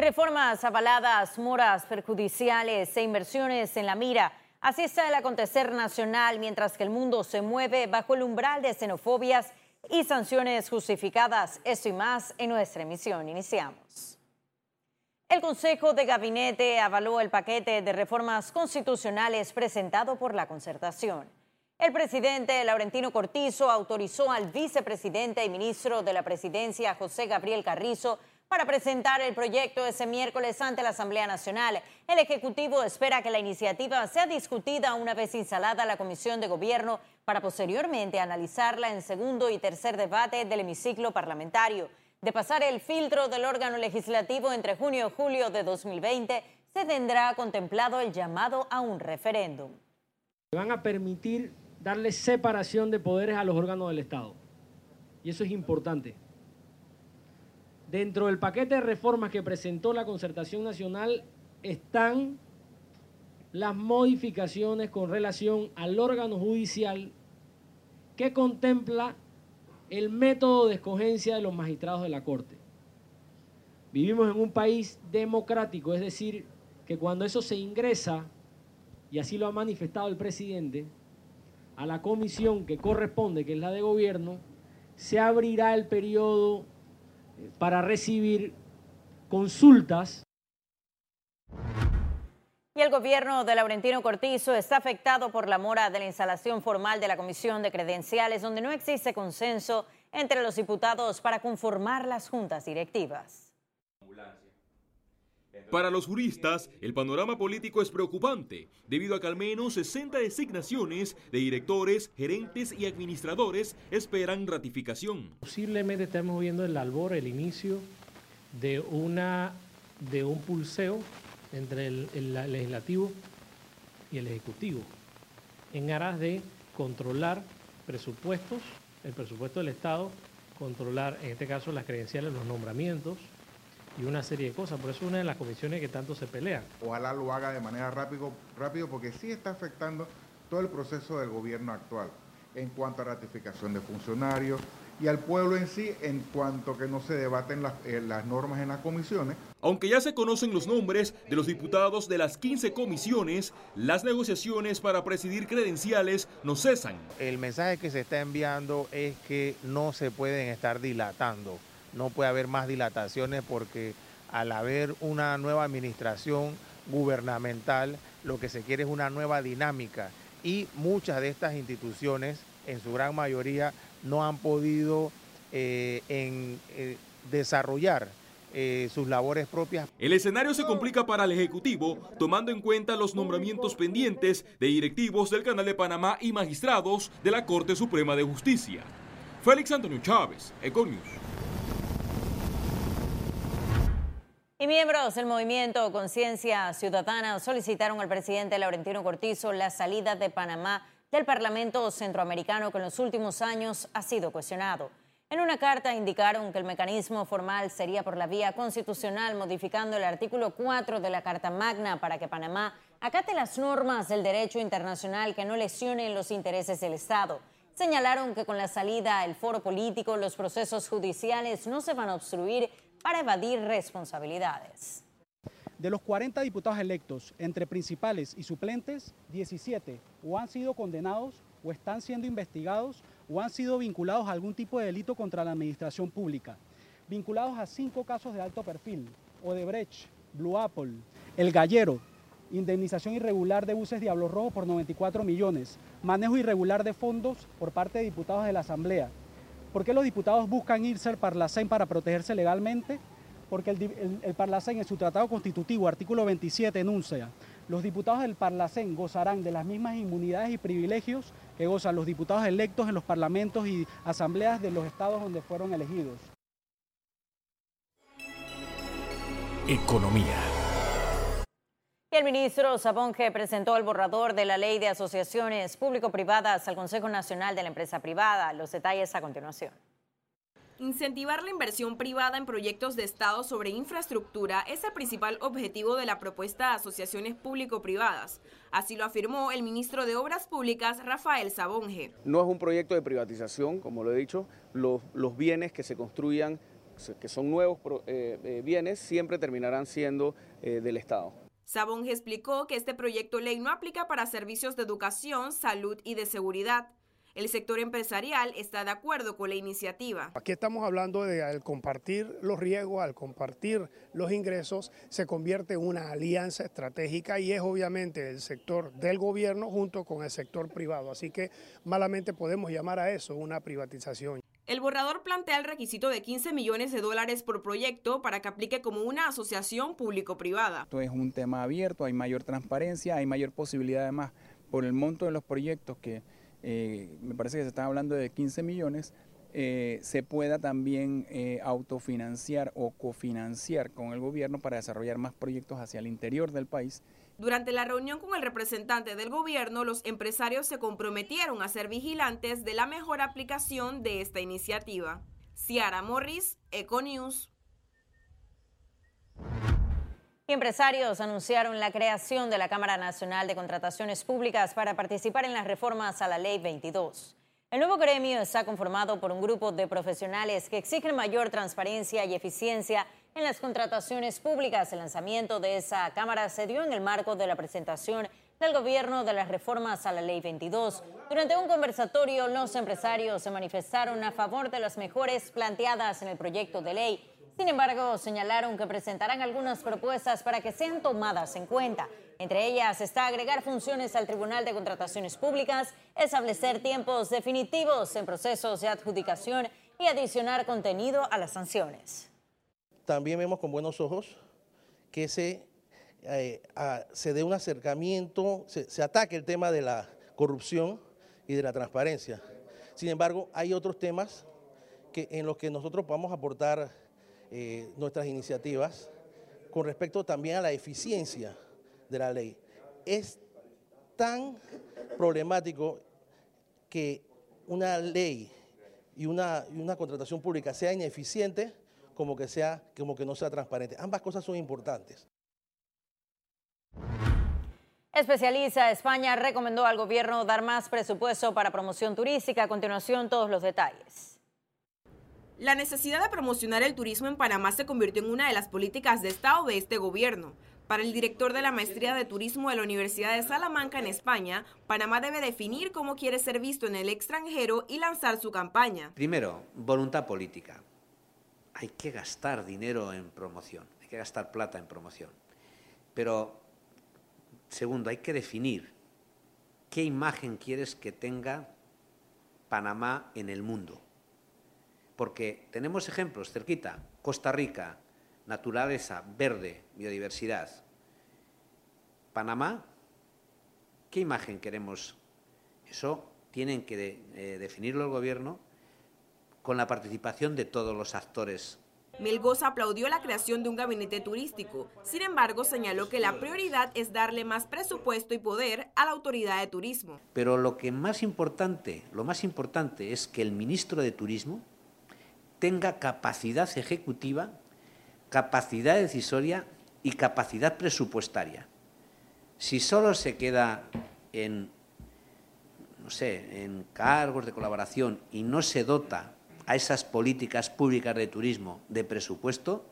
Reformas avaladas, moras perjudiciales e inversiones en la mira. Así está el acontecer nacional mientras que el mundo se mueve bajo el umbral de xenofobias y sanciones justificadas. Esto y más en nuestra emisión. Iniciamos. El Consejo de Gabinete avaló el paquete de reformas constitucionales presentado por la concertación. El presidente Laurentino Cortizo autorizó al vicepresidente y ministro de la presidencia, José Gabriel Carrizo, para presentar el proyecto ese miércoles ante la Asamblea Nacional. El Ejecutivo espera que la iniciativa sea discutida una vez instalada la Comisión de Gobierno para posteriormente analizarla en segundo y tercer debate del hemiciclo parlamentario. De pasar el filtro del órgano legislativo entre junio y julio de 2020, se tendrá contemplado el llamado a un referéndum. Van a permitir darle separación de poderes a los órganos del Estado. Y eso es importante. Dentro del paquete de reformas que presentó la Concertación Nacional están las modificaciones con relación al órgano judicial que contempla el método de escogencia de los magistrados de la Corte. Vivimos en un país democrático, es decir, que cuando eso se ingresa, y así lo ha manifestado el presidente, a la comisión que corresponde, que es la de gobierno, se abrirá el periodo para recibir consultas. Y el gobierno de Laurentino Cortizo está afectado por la mora de la instalación formal de la Comisión de Credenciales, donde no existe consenso entre los diputados para conformar las juntas directivas. Para los juristas, el panorama político es preocupante, debido a que al menos 60 designaciones de directores, gerentes y administradores esperan ratificación. Posiblemente estamos viendo el albor, el inicio de, una, de un pulseo entre el, el legislativo y el ejecutivo en aras de controlar presupuestos, el presupuesto del Estado, controlar en este caso las credenciales, los nombramientos, y una serie de cosas. Por eso es una de las comisiones que tanto se pelean. Ojalá lo haga de manera rápido, rápido porque sí está afectando todo el proceso del gobierno actual en cuanto a ratificación de funcionarios y al pueblo en sí en cuanto que no se debaten las, eh, las normas en las comisiones. Aunque ya se conocen los nombres de los diputados de las 15 comisiones, las negociaciones para presidir credenciales no cesan. El mensaje que se está enviando es que no se pueden estar dilatando no puede haber más dilataciones porque al haber una nueva administración gubernamental, lo que se quiere es una nueva dinámica y muchas de estas instituciones, en su gran mayoría, no han podido eh, eh, desarrollar eh, sus labores propias. El escenario se complica para el Ejecutivo, tomando en cuenta los nombramientos pendientes de directivos del Canal de Panamá y magistrados de la Corte Suprema de Justicia. Félix Antonio Chávez, Econius. Y miembros del movimiento Conciencia Ciudadana solicitaron al presidente Laurentino Cortizo la salida de Panamá del Parlamento Centroamericano que en los últimos años ha sido cuestionado. En una carta indicaron que el mecanismo formal sería por la vía constitucional, modificando el artículo 4 de la Carta Magna para que Panamá acate las normas del derecho internacional que no lesionen los intereses del Estado. Señalaron que con la salida al foro político los procesos judiciales no se van a obstruir para evadir responsabilidades. De los 40 diputados electos, entre principales y suplentes, 17 o han sido condenados o están siendo investigados o han sido vinculados a algún tipo de delito contra la administración pública, vinculados a cinco casos de alto perfil, Odebrecht, Blue Apple, El Gallero, indemnización irregular de buses Diablo Rojo por 94 millones, manejo irregular de fondos por parte de diputados de la Asamblea, ¿Por qué los diputados buscan irse al Parlacén para protegerse legalmente? Porque el, el, Parlacén en su tratado constitutivo, artículo 27, enuncia, los diputados del Parlacén gozarán de las mismas inmunidades y privilegios que gozan los diputados electos en los parlamentos y asambleas de los estados donde fueron elegidos. Economía. El ministro Sabonge presentó el borrador de la ley de asociaciones público-privadas al Consejo Nacional de la Empresa Privada. Los detalles a continuación. Incentivar la inversión privada en proyectos de Estado sobre infraestructura es el principal objetivo de la propuesta de asociaciones público-privadas. Así lo afirmó el ministro de Obras Públicas, Rafael Sabonge. No es un proyecto de privatización, como lo he dicho. Los, los bienes que se construyan que son nuevos bienes siempre terminarán siendo del Estado. Sabonge explicó que este proyecto ley no aplica para servicios de educación, salud y de seguridad. El sector empresarial está de acuerdo con la iniciativa. Aquí estamos hablando de al compartir los riesgos, al compartir los ingresos, se convierte en una alianza estratégica y es obviamente el sector del gobierno junto con el sector privado. Así que malamente podemos llamar a eso una privatización. El borrador plantea el requisito de 15 millones de dólares por proyecto para que aplique como una asociación público-privada. Esto es un tema abierto, hay mayor transparencia, hay mayor posibilidad además por el monto de los proyectos que eh, me parece que se está hablando de 15 millones, eh, se pueda también eh, autofinanciar o cofinanciar con el gobierno para desarrollar más proyectos hacia el interior del país. Durante la reunión con el representante del gobierno, los empresarios se comprometieron a ser vigilantes de la mejor aplicación de esta iniciativa. Ciara Morris, Econews. Empresarios anunciaron la creación de la Cámara Nacional de Contrataciones Públicas para participar en las reformas a la Ley 22. El nuevo gremio está conformado por un grupo de profesionales que exigen mayor transparencia y eficiencia en las contrataciones públicas. El lanzamiento de esa Cámara se dio en el marco de la presentación del gobierno de las reformas a la Ley 22. Durante un conversatorio, los empresarios se manifestaron a favor de las mejoras planteadas en el proyecto de ley sin embargo, señalaron que presentarán algunas propuestas para que sean tomadas en cuenta. Entre ellas está agregar funciones al Tribunal de Contrataciones Públicas, establecer tiempos definitivos en procesos de adjudicación y adicionar contenido a las sanciones. También vemos con buenos ojos que se, eh, se dé un acercamiento, se, ataque el tema de la corrupción y de la transparencia. Sin embargo, hay otros temas que, en los que nosotros podamos aportar eh, nuestras iniciativas con respecto también a la eficiencia de la ley. Es tan problemático que una ley y una, una contratación pública sea ineficiente como que, sea, como que no sea transparente. Ambas cosas son importantes. Especializa España recomendó al gobierno dar más presupuesto para promoción turística. A continuación, todos los detalles. La necesidad de promocionar el turismo en Panamá se convirtió en una de las políticas de Estado de este gobierno. Para el director de la Maestría de Turismo de la Universidad de Salamanca en España, Panamá debe definir cómo quiere ser visto en el extranjero y lanzar su campaña. Primero, voluntad política. Hay que gastar dinero en promoción, hay que gastar plata en promoción. Pero, segundo, hay que definir qué imagen quieres que tenga Panamá en el mundo porque tenemos ejemplos cerquita, Costa Rica, naturaleza, verde, biodiversidad. Panamá, ¿qué imagen queremos? Eso tienen que eh, definirlo el gobierno con la participación de todos los actores. Melgoza aplaudió la creación de un gabinete turístico. Sin embargo, señaló que la prioridad es darle más presupuesto y poder a la autoridad de turismo. Pero lo que más importante, lo más importante es que el ministro de Turismo tenga capacidad ejecutiva, capacidad decisoria y capacidad presupuestaria. Si solo se queda en, no sé, en cargos de colaboración y no se dota a esas políticas públicas de turismo de presupuesto,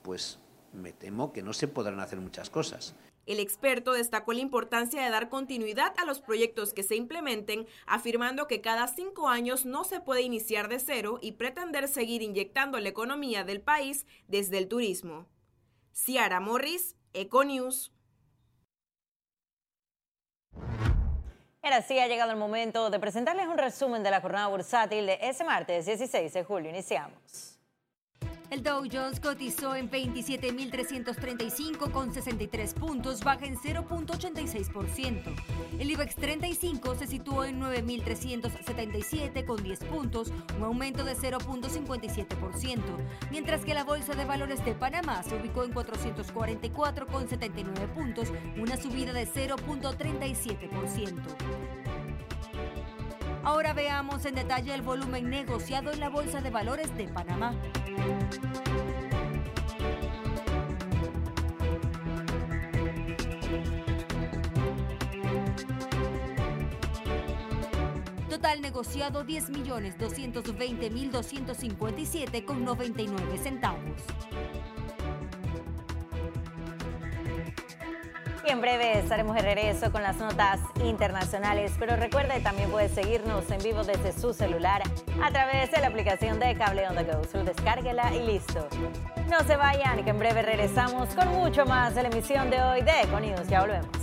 pues me temo que no se podrán hacer muchas cosas. El experto destacó la importancia de dar continuidad a los proyectos que se implementen, afirmando que cada cinco años no se puede iniciar de cero y pretender seguir inyectando la economía del país desde el turismo. Ciara Morris, Econews. Ahora sí ha llegado el momento de presentarles un resumen de la jornada bursátil de ese martes 16 de julio. Iniciamos. El Dow Jones cotizó en 27.335 con 63 puntos, baja en 0.86%. El IBEX 35 se situó en 9.377 con 10 puntos, un aumento de 0.57%, mientras que la Bolsa de Valores de Panamá se ubicó en 444 con 79 puntos, una subida de 0.37%. Ahora veamos en detalle el volumen negociado en la Bolsa de Valores de Panamá. Total negociado 10.220.257 con 99 centavos. Y en breve estaremos de regreso con las notas internacionales, pero recuerde también puede seguirnos en vivo desde su celular a través de la aplicación de Cable On The Go. Solo descárguela y listo. No se vayan, que en breve regresamos con mucho más de la emisión de hoy de Econews. Ya volvemos.